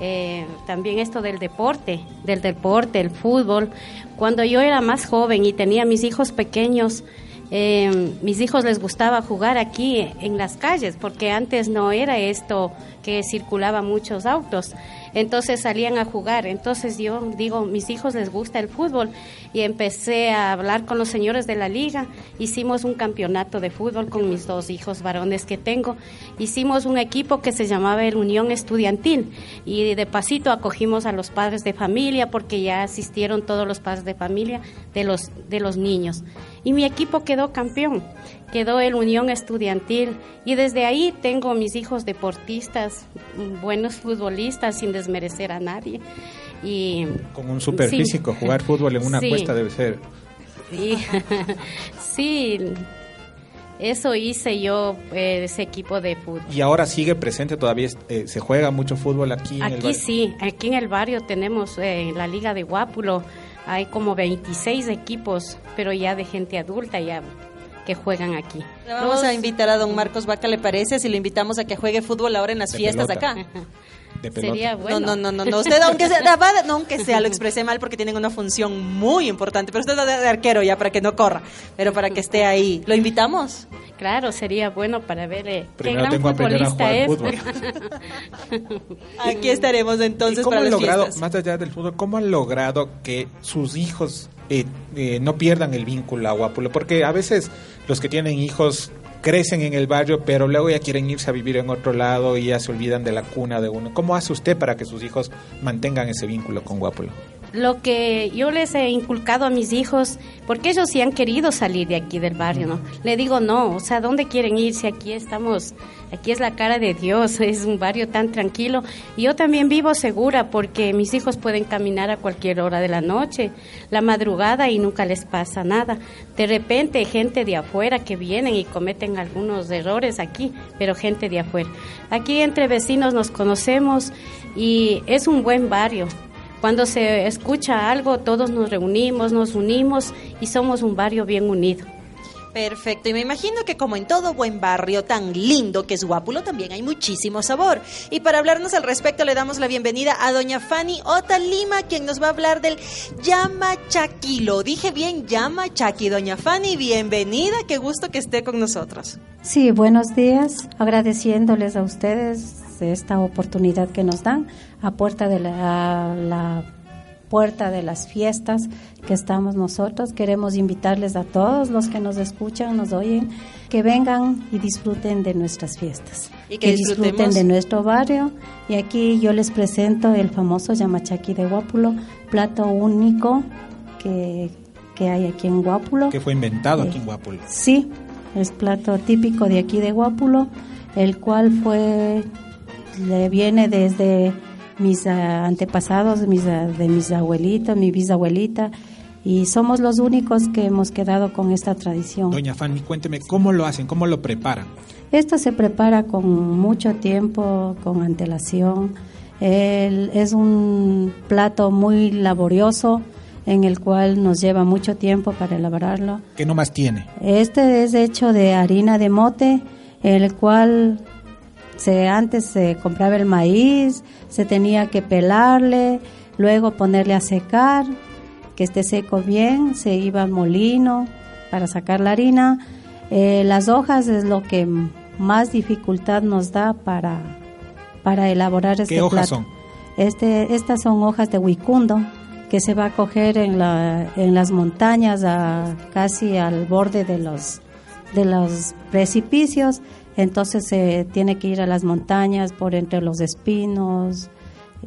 eh, también esto del deporte, del deporte, el fútbol. Cuando yo era más joven y tenía mis hijos pequeños, eh, mis hijos les gustaba jugar aquí en las calles, porque antes no era esto que circulaba muchos autos. Entonces salían a jugar. Entonces yo digo, mis hijos les gusta el fútbol y empecé a hablar con los señores de la liga. Hicimos un campeonato de fútbol con mis dos hijos varones que tengo. Hicimos un equipo que se llamaba el Unión Estudiantil y de pasito acogimos a los padres de familia porque ya asistieron todos los padres de familia de los de los niños. Y mi equipo quedó campeón. Quedó el Unión Estudiantil y desde ahí tengo mis hijos deportistas, buenos futbolistas sin desmerecer a nadie. Y Con un super Sí. físico, jugar fútbol en una Sí. cuesta debe ser. Sí, sí, eso hice yo, eh, ese equipo de fútbol. Y ahora sigue presente, todavía eh, se juega mucho fútbol aquí. en el Aquí barrio? sí, aquí en el barrio tenemos eh, la Liga de Guápulo, hay como 26 equipos, pero ya de gente adulta ya que juegan aquí. Vamos a invitar a don Marcos Vaca, ¿le parece? Si lo invitamos a que juegue fútbol ahora en las De fiestas pelota. acá. De pelota. Sería bueno. No, no, no, no, no. Usted, aunque sea, no, aunque sea, lo expresé mal porque tienen una función muy importante. Pero usted va de, de arquero ya para que no corra, pero para que esté ahí. ¿Lo invitamos? Claro, sería bueno para ver eh, qué Primero gran tengo futbolista es. Aquí estaremos entonces ¿Y cómo para han las logrado, fiestas. más allá del fútbol, cómo han logrado que sus hijos eh, eh, no pierdan el vínculo a Guápulo? Porque a veces los que tienen hijos crecen en el barrio, pero luego ya quieren irse a vivir en otro lado y ya se olvidan de la cuna de uno. ¿Cómo hace usted para que sus hijos mantengan ese vínculo con Guápulo? lo que yo les he inculcado a mis hijos, porque ellos sí han querido salir de aquí del barrio, ¿no? Le digo, no, o sea, ¿dónde quieren irse? Aquí estamos, aquí es la cara de Dios, es un barrio tan tranquilo. Y yo también vivo segura porque mis hijos pueden caminar a cualquier hora de la noche, la madrugada y nunca les pasa nada. De repente, gente de afuera que vienen y cometen algunos errores aquí, pero gente de afuera. Aquí entre vecinos nos conocemos y es un buen barrio. Cuando se escucha algo, todos nos reunimos, nos unimos y somos un barrio bien unido. Perfecto, y me imagino que como en todo buen barrio tan lindo que es Guápulo, también hay muchísimo sabor. Y para hablarnos al respecto le damos la bienvenida a doña Fanny Ota Lima, quien nos va a hablar del Yamachaki. Lo dije bien, Yamachaki. Doña Fanny, bienvenida, qué gusto que esté con nosotros. Sí, buenos días, agradeciéndoles a ustedes esta oportunidad que nos dan a puerta de la, puerta de las fiestas que estamos nosotros. Queremos invitarles a todos los que nos escuchan, nos oyen, que vengan y disfruten de nuestras fiestas. Y que disfruten de nuestro barrio. Y aquí yo les presento el famoso yamachaki de Guápulo, plato único que, que hay aquí en Guápulo. Que fue inventado Eh, aquí en Guápulo. Sí, es plato típico de aquí de Guápulo, el cual fue le viene desde mis ah, antepasados, mis, ah, de mis abuelitos, mi bisabuelita, y somos los únicos que hemos quedado con esta tradición. Doña Fanny, cuénteme, ¿cómo lo hacen? ¿Cómo lo preparan? Esto se prepara con mucho tiempo, con antelación. El- es un plato muy laborioso en el cual nos lleva mucho tiempo para elaborarlo. ¿Qué nomás tiene? Este es hecho de harina de mote, el cual se antes se compraba el maíz, se tenía que pelarle, luego ponerle a secar, que esté seco bien, se iba al molino para sacar la harina. Eh, las hojas es lo que más dificultad nos da para, para elaborar este ¿Qué hojas plato. son? Este, estas son hojas de huicundo que se va a coger en, la, en las montañas, a, casi al borde de los, de los precipicios. Entonces se tiene que ir a las montañas por entre los espinos,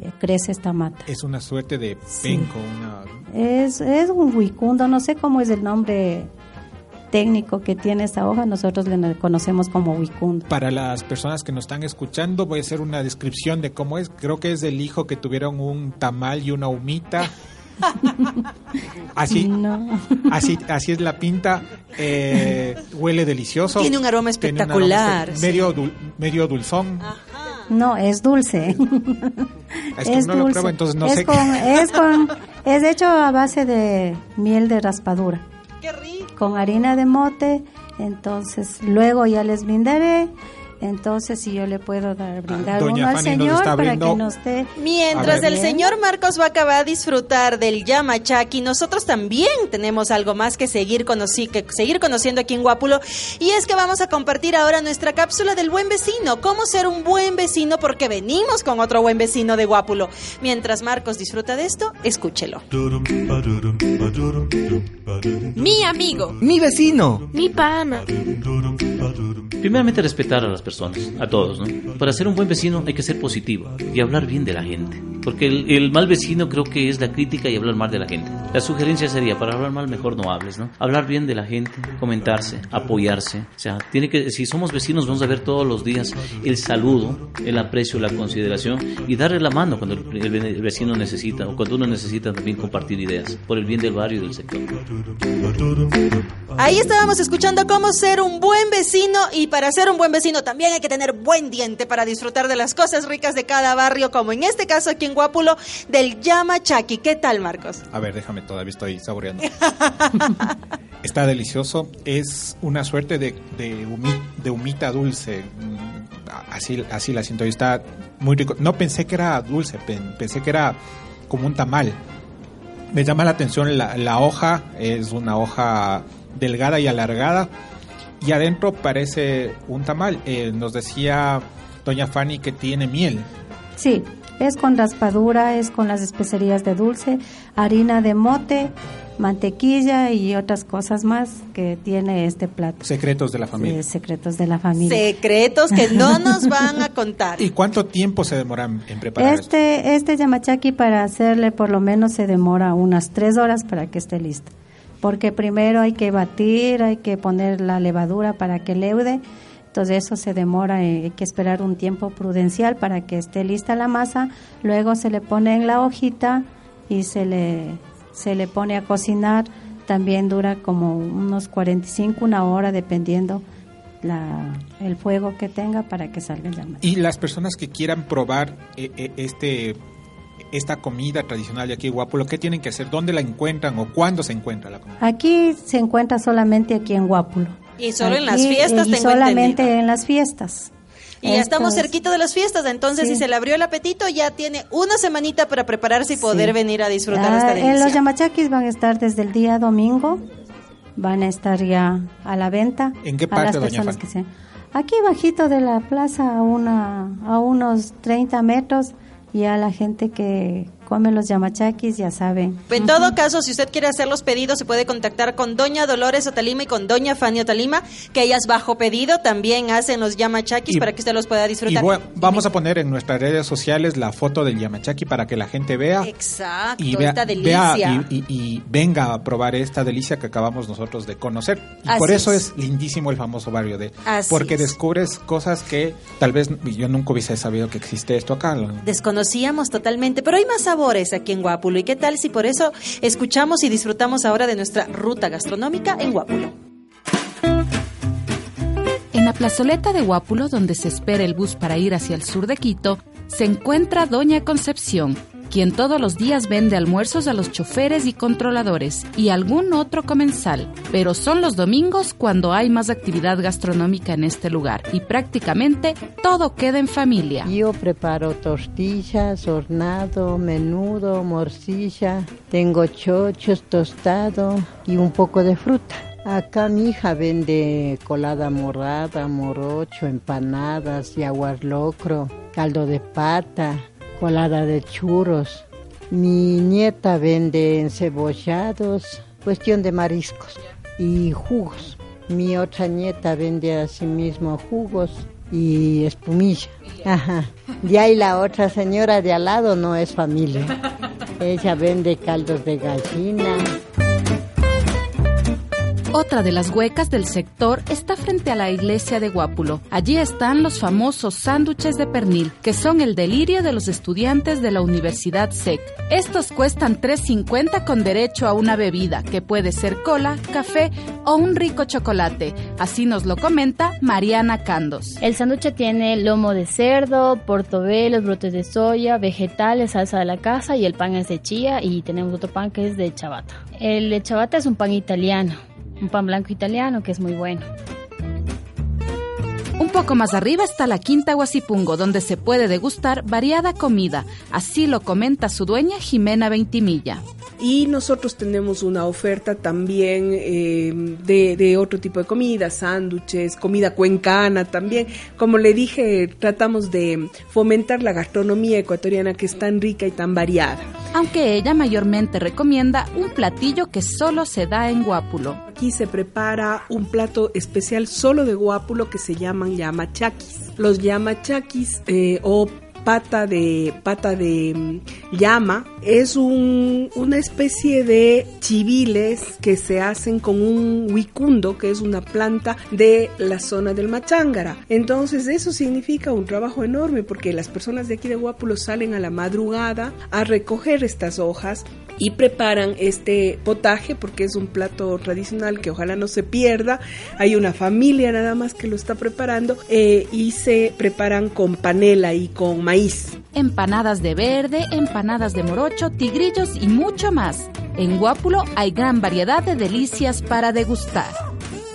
eh, crece esta mata. Es una suerte de penco, una... Es, es un huicundo, no sé cómo es el nombre técnico que tiene esta hoja, nosotros le conocemos como huicundo. Para las personas que nos están escuchando, voy a hacer una descripción de cómo es. Creo que es del hijo que tuvieron un tamal y una humita. así, así, así es la pinta. Eh, huele delicioso. Tiene un aroma espectacular. medio, medio dulzón. No, es dulce. Es, que no lo pruebo, entonces no es sé. Con, es, con, es hecho a base de miel de raspadura. ¡Qué rico! con harina de mote, entonces luego ya les brindaré. Entonces, si yo le puedo dar, brindar uno al señor para que nos dé. Mientras el señor Marcos Vaca va a disfrutar del Yamachaki, nosotros también tenemos algo más que seguir, conocí, que seguir conociendo aquí en Guápulo. Y es que vamos a compartir ahora nuestra cápsula del buen vecino. Cómo ser un buen vecino, porque venimos con otro buen vecino de Guápulo. Mientras Marcos disfruta de esto, escúchelo. Mi amigo. Mi vecino. Mi pana. Primeramente respetar a las personas, a todos, ¿no? Para ser un buen vecino hay que ser positivo y hablar bien de la gente. Porque el, el, mal vecino creo que es la crítica y hablar mal de la gente. La sugerencia sería, para hablar mal mejor no hables, ¿no? Hablar bien de la gente, comentarse, apoyarse. O sea, tiene que, si somos vecinos vamos a ver todos los días el saludo, el aprecio, la consideración y darle la mano cuando el, el, el vecino necesita o cuando uno necesita también compartir ideas por el bien del barrio y del sector. Ahí estábamos escuchando cómo ser un buen vecino y para ser un buen vecino también hay que tener buen diente para disfrutar de las cosas ricas de cada barrio, como en este caso aquí en Guápulo del Yamachaki. ¿Qué tal, Marcos? A ver, déjame, todavía estoy saboreando. Está delicioso. Es una suerte de, de, humi, de humita dulce. Así, así la siento. Está muy rico. No pensé que era dulce, pensé que era como un tamal. Me llama la atención la hoja. Es una hoja delgada y alargada. Y adentro parece un tamal. Eh, nos decía doña Fanny que tiene miel. Sí, es con raspadura, es con las especerías de dulce, harina de mote, mantequilla y otras cosas más que tiene este plato. Secretos de la familia. Sí, secretos de la familia. Secretos que no nos van a contar. ¿Y cuánto tiempo se demora en preparar este, esto? Este yamachaki para hacerle por lo menos se demora unas tres horas para que esté listo. Porque primero hay que batir, hay que poner la levadura para que leude. Entonces eso se demora, eh, hay que esperar un tiempo prudencial para que esté lista la masa. Luego se le pone en la hojita y se le, se le pone a cocinar. También dura como unos 45, una hora, dependiendo la, el fuego que tenga para que salga el yamachaki. Y las personas que quieran probar eh, eh, este esta comida tradicional de aquí en Guápulo, ¿qué tienen que hacer? ¿Dónde la encuentran o cuándo se encuentra la comida? Aquí se encuentra solamente aquí en Guápulo. Y solo aquí, en las fiestas, y tengo solamente entendido. en las fiestas. Y ya estamos cerquita de las fiestas, entonces Sí. si se le abrió el apetito, ya tiene una semanita para prepararse y poder Sí. venir a disfrutar Ah, esta delicia. los yamachakis van a estar desde el día domingo, van a estar ya a la venta. ¿En qué a parte, las doña personas que sean. Aquí bajito de la plaza, a, una, a unos 30 metros, y a la gente que come los yamachakis ya saben. En todo caso, si usted quiere hacer los pedidos, se puede contactar con Doña Dolores Otalima y con Doña Fanny Otalima, que ellas bajo pedido también hacen los yamachakis Y- para que usted los pueda Y disfrutar. voy- vamos a poner en nuestras redes sociales la foto del yamachaki para que la gente vea Exacto, y vea, esta vea delicia. y, y- y venga a probar esta delicia que acabamos nosotros de conocer. Y Así por eso es. es. lindísimo el famoso barrio de... Así porque es. descubres cosas que tal vez yo nunca hubiese sabido que existe esto acá. Desconocíamos totalmente, pero hay más aquí en Guápulo. ¿Y qué tal si por eso escuchamos y disfrutamos ahora de nuestra ruta gastronómica en Guápulo? En la plazoleta de Guápulo, donde se espera el bus para ir hacia el sur de Quito, se encuentra Doña Concepción, quien todos los días vende almuerzos a los choferes y controladores y algún otro comensal, pero son los domingos cuando hay más actividad gastronómica en este lugar y prácticamente todo queda en familia. Yo preparo tortillas, hornado, menudo, morcilla, tengo chochos, tostado y un poco de fruta. Acá mi hija vende colada morada, morocho, empanadas, yaguar locro, caldo de pata, colada de churros. Mi nieta vende encebollados, cuestión de mariscos y jugos. Mi otra nieta vende asimismo jugos y espumilla. Ajá. Y ahí la otra señora de al lado no es familia. Ella vende caldos de gallina. Otra de las huecas del sector está frente a la iglesia de Guápulo. Allí están los famosos sándwiches de pernil, que son el delirio de los estudiantes de la Universidad SEC. Estos cuestan 3.50 con derecho a una bebida, que puede ser cola, café o un rico chocolate. Así nos lo comenta Mariana Candos. El sándwich tiene lomo de cerdo, portobelos, brotes de soya, vegetales, salsa de la casa y el pan es de chía y tenemos otro pan que es de chabata. El de chabata es un pan italiano un pan blanco italiano que es muy bueno. Un poco más arriba está la Quinta Guasipungo, donde se puede degustar variada comida. Así lo comenta su dueña Jimena Ventimilla. Y nosotros tenemos una oferta también eh, de, de, otro tipo de comida, sándwiches, comida cuencana también. Como le dije, tratamos de fomentar la gastronomía ecuatoriana que es tan rica y tan variada. Aunque ella mayormente recomienda un platillo que solo se da en Guápulo. Aquí se prepara un plato especial solo de Guápulo que se yamachaquis. Los yamachaquis eh, o pata de pata de mm, llama es un, una especie de chiviles que se hacen con un huicundo que es una planta de la zona del Machángara entonces eso significa un trabajo enorme porque las personas de aquí de Guápulo salen a la madrugada a recoger estas hojas y preparan este potaje porque es un plato tradicional que ojalá no se pierda. Hay una familia nada más que lo está preparando eh, y se preparan con panela y con maíz. Empanadas de verde, empanadas de morocho, tigrillos y mucho más. En Guápulo hay gran variedad de delicias para degustar.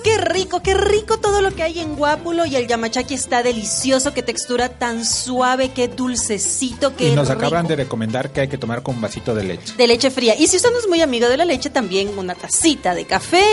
Qué rico, qué rico todo lo que hay en Guápulo y el yamachaki está delicioso, qué textura tan suave, qué dulcecito, qué Y nos rico. acaban de recomendar que hay que tomar con un vasito de leche. de leche fría. Y si usted no es muy amigo de la leche, también una tacita de café,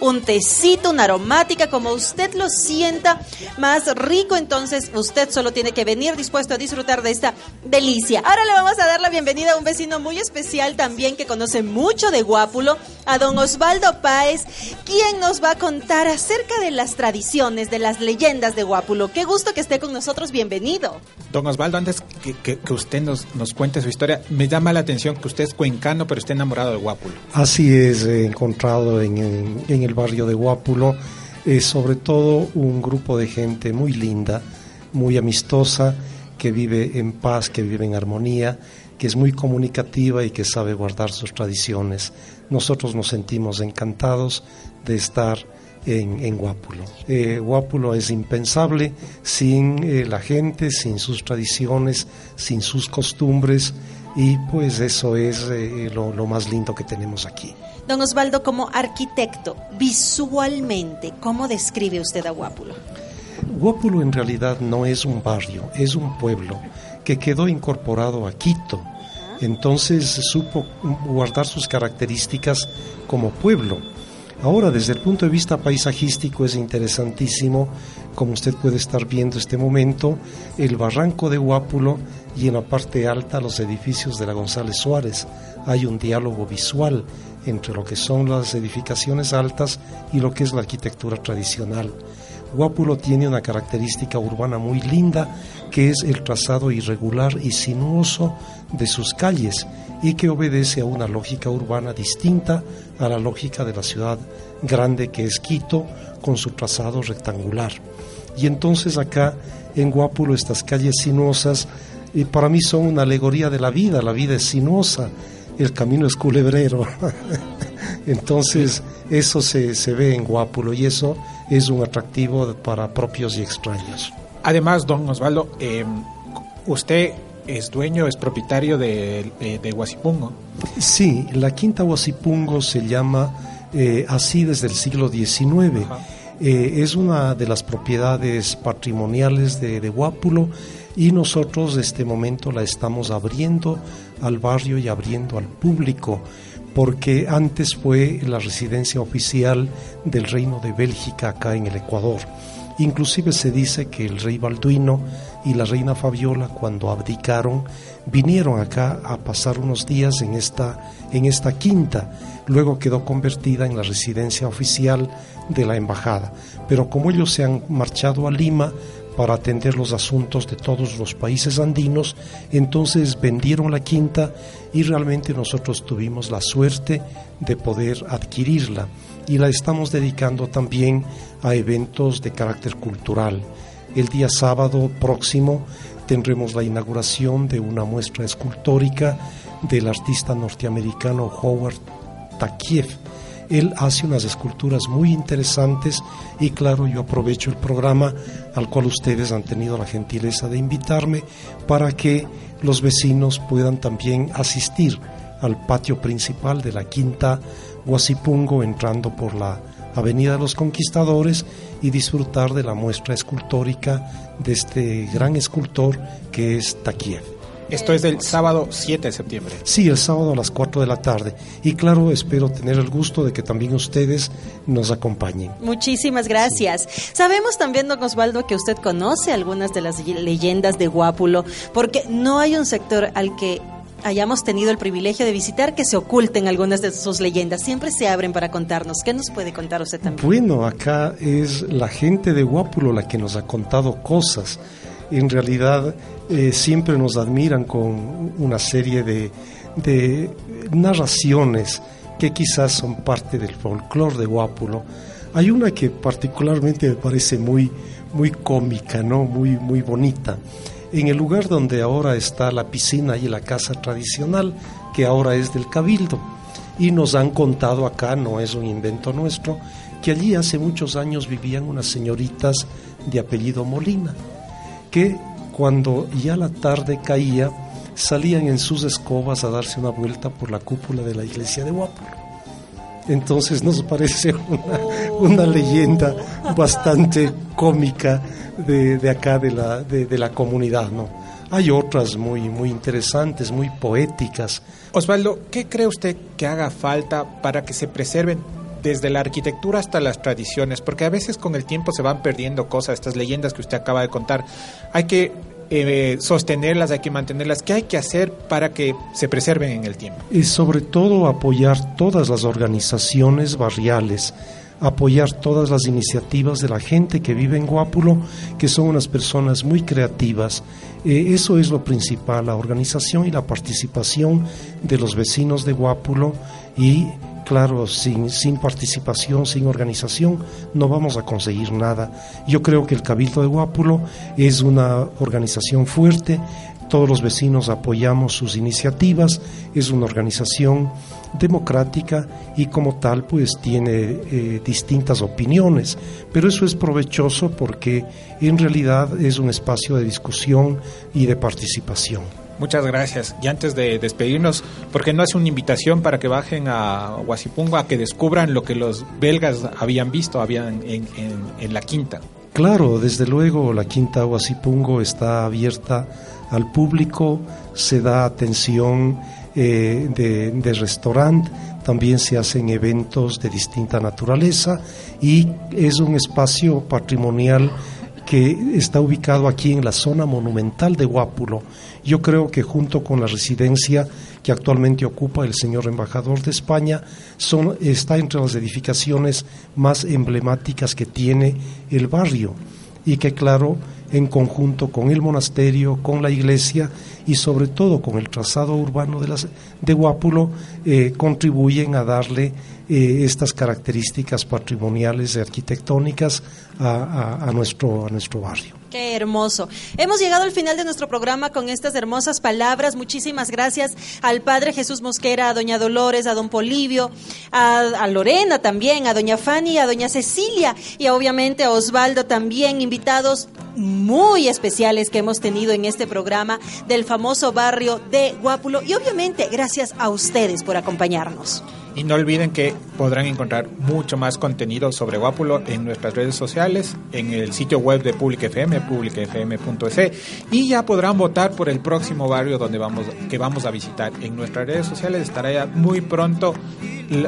un tecito, una aromática, como usted lo sienta más rico. Entonces, usted solo tiene que venir dispuesto a disfrutar de esta delicia. Ahora le vamos a dar la bienvenida a un vecino muy especial también que conoce mucho de Guápulo, a don Osvaldo Páez, quien nos va a contar acerca de las tradiciones, de las leyendas de Guápulo. Qué gusto que esté con nosotros. Bienvenido. Don Osvaldo, antes que, que- que usted nos, nos cuente su historia, me llama la atención que usted es cuencano, pero está enamorado de Guápulo. Así es, he encontrado en, en- en el barrio de Guápulo, eh, sobre todo un grupo de gente muy linda, muy amistosa, que vive en paz, que vive en armonía, que es muy comunicativa y que sabe guardar sus tradiciones. Nosotros nos sentimos encantados de estar en, en Guápulo. Eh, Guápulo es impensable sin eh, la gente, sin sus tradiciones, sin sus costumbres y pues eso es eh, lo, lo más lindo que tenemos aquí. Don Osvaldo, como arquitecto, visualmente, ¿cómo describe usted a Guápulo? Guápulo en realidad no es un barrio, es un pueblo que quedó incorporado a Quito. Entonces supo guardar sus características como pueblo. Ahora, desde el punto de vista paisajístico es interesantísimo, como usted puede estar viendo este momento, el barranco de Guápulo y en la parte alta los edificios de la González Suárez. Hay un diálogo visual entre lo que son las edificaciones altas y lo que es la arquitectura tradicional. Guápulo tiene una característica urbana muy linda, que es el trazado irregular y sinuoso de sus calles y que obedece a una lógica urbana distinta a la lógica de la ciudad grande que es Quito, con su trazado rectangular. Y entonces acá en Guápulo estas calles sinuosas y para mí son una alegoría de la vida, la vida es sinuosa, el camino es culebrero. Entonces eso se, se ve en Guápulo y eso es un atractivo para propios y extraños. Además, don Osvaldo, eh, usted es dueño, es propietario de, de Huasipungo. Sí, la Quinta Huasipungo se llama eh, así desde el siglo XIX. Eh, es una de las propiedades patrimoniales de, de Guápulo y nosotros de este momento la estamos abriendo al barrio y abriendo al público porque antes fue la residencia oficial del Reino de Bélgica acá en el Ecuador. Inclusive se dice que el rey Balduino y la reina Fabiola cuando abdicaron vinieron acá a pasar unos días en esta, en esta quinta. Luego quedó convertida en la residencia oficial de la embajada. Pero como ellos se han marchado a Lima para atender los asuntos de todos los países andinos, entonces vendieron la quinta y realmente nosotros tuvimos la suerte de poder adquirirla y la estamos dedicando también a eventos de carácter cultural. El día sábado próximo tendremos la inauguración de una muestra escultórica del artista norteamericano Howard Takiev. Él hace unas esculturas muy interesantes y claro, yo aprovecho el programa al cual ustedes han tenido la gentileza de invitarme para que los vecinos puedan también asistir al patio principal de la Quinta Guasipungo entrando por la Avenida de los Conquistadores y disfrutar de la muestra escultórica de este gran escultor que es Takiev. Esto es del sábado 7 de septiembre. Sí, el sábado a las 4 de la tarde. Y claro, espero tener el gusto de que también ustedes nos acompañen. Muchísimas gracias. Sabemos también, don Osvaldo, que usted conoce algunas de las leyendas de Guápulo, porque no hay un sector al que hayamos tenido el privilegio de visitar que se oculten algunas de sus leyendas. Siempre se abren para contarnos. ¿Qué nos puede contar usted también? Bueno, acá es la gente de Guápulo la que nos ha contado cosas. En realidad eh, siempre nos admiran con una serie de, narraciones que quizás son parte del folclore de Guápulo. Hay una que particularmente me parece muy, muy cómica, ¿no? muy, muy bonita en el lugar donde ahora está la piscina y la casa tradicional, que ahora es del Cabildo. Y nos han contado acá, no es un invento nuestro, que allí hace muchos años vivían unas señoritas de apellido Molina, que cuando ya la tarde caía, salían en sus escobas a darse una vuelta por la cúpula de la iglesia de Guápulo. Entonces nos parece una, una leyenda bastante cómica de, acá de la, de, la comunidad, ¿no? Hay otras muy, muy interesantes, muy poéticas. Osvaldo, ¿qué cree usted que haga falta para que se preserven desde la arquitectura hasta las tradiciones? Porque a veces con el tiempo se van perdiendo cosas, estas leyendas que usted acaba de contar. Hay que eh, sostenerlas, hay que mantenerlas. ¿Qué hay que hacer para que se preserven en el tiempo? Y sobre todo apoyar todas las organizaciones barriales apoyar todas las iniciativas de la gente que vive en Guápulo, que son unas personas muy creativas. Eh, eso es lo principal, la organización y la participación de los vecinos de Guápulo y claro, sin, sin participación, sin organización, no vamos a conseguir nada. Yo creo que el Cabildo de Guápulo es una organización fuerte, todos los vecinos apoyamos sus iniciativas, es una organización democrática y como tal pues tiene eh, distintas opiniones, pero eso es provechoso porque en realidad es un espacio de discusión y de participación. Muchas gracias. Y antes de despedirnos, ¿por qué no hace una invitación para que bajen a Huasipungo a que descubran lo que los belgas habían visto habían en, en, la quinta? Claro, desde luego la quinta Huasipungo está abierta al público, se da atención eh, de, restaurante, también se hacen eventos de distinta naturaleza y es un espacio patrimonial que está ubicado aquí en la zona monumental de Guápulo. Yo creo que junto con la residencia que actualmente ocupa el señor embajador de España, está entre las edificaciones más emblemáticas que tiene el barrio y que claro, en conjunto con el monasterio, con la iglesia y sobre todo con el trazado urbano de, las, Guápulo, eh, contribuyen a darle eh, estas características patrimoniales y arquitectónicas a nuestro barrio. Qué hermoso. Hemos llegado al final de nuestro programa con estas hermosas palabras. Muchísimas gracias al Padre Jesús Mosquera, a Doña Dolores, a Don Polivio, a, a, Lorena también, a Doña Fanny, a Doña Cecilia y obviamente a Osvaldo también, invitados muy especiales que hemos tenido en este programa del famoso barrio de Guápulo y obviamente gracias a ustedes por acompañarnos. Y no olviden que podrán encontrar mucho más contenido sobre Guápulo en nuestras redes sociales, en el sitio web de Public FM, publicfm.es, y ya podrán votar por el próximo barrio donde vamos, que vamos a visitar. En nuestras redes sociales estará ya muy pronto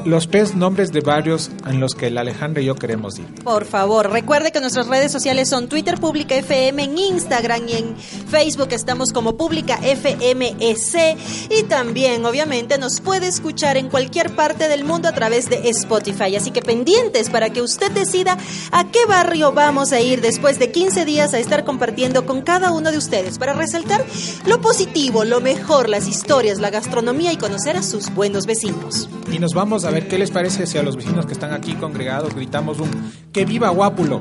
los tres nombres de barrios en los que el Alejandro y yo queremos ir. Por favor, recuerde que nuestras redes sociales son Twitter Pública FM, en Instagram y en Facebook estamos como Pública FMEC y también obviamente nos puede escuchar en cualquier parte del mundo a través de Spotify. Así que pendientes para que usted decida a qué barrio vamos a ir después de 15 días a estar compartiendo con cada uno de ustedes para resaltar lo positivo, lo mejor, las historias, la gastronomía y conocer a sus buenos vecinos. Y nos vamos a ver qué les parece si a los vecinos que están aquí congregados gritamos un ¡Que viva Guápulo!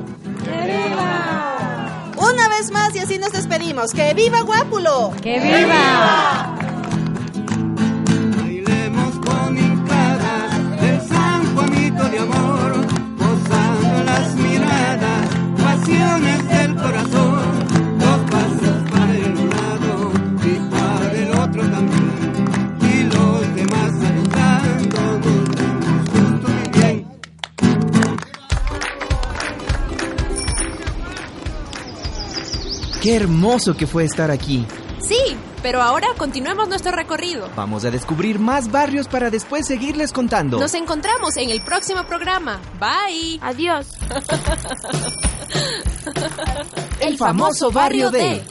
Una vez más y así nos despedimos. ¡Que viva Guápulo! ¡Que viva! De amor, posando las miradas, pasiones del corazón, dos pasos para el lado y para el otro también, y los demás saludándonos justo y bien. Qué hermoso que fue estar aquí. Sí, pero ahora continuemos nuestro recorrido. Vamos a descubrir más barrios para después seguirles contando. Nos encontramos en el próximo programa. Bye. Adiós. El famoso barrio de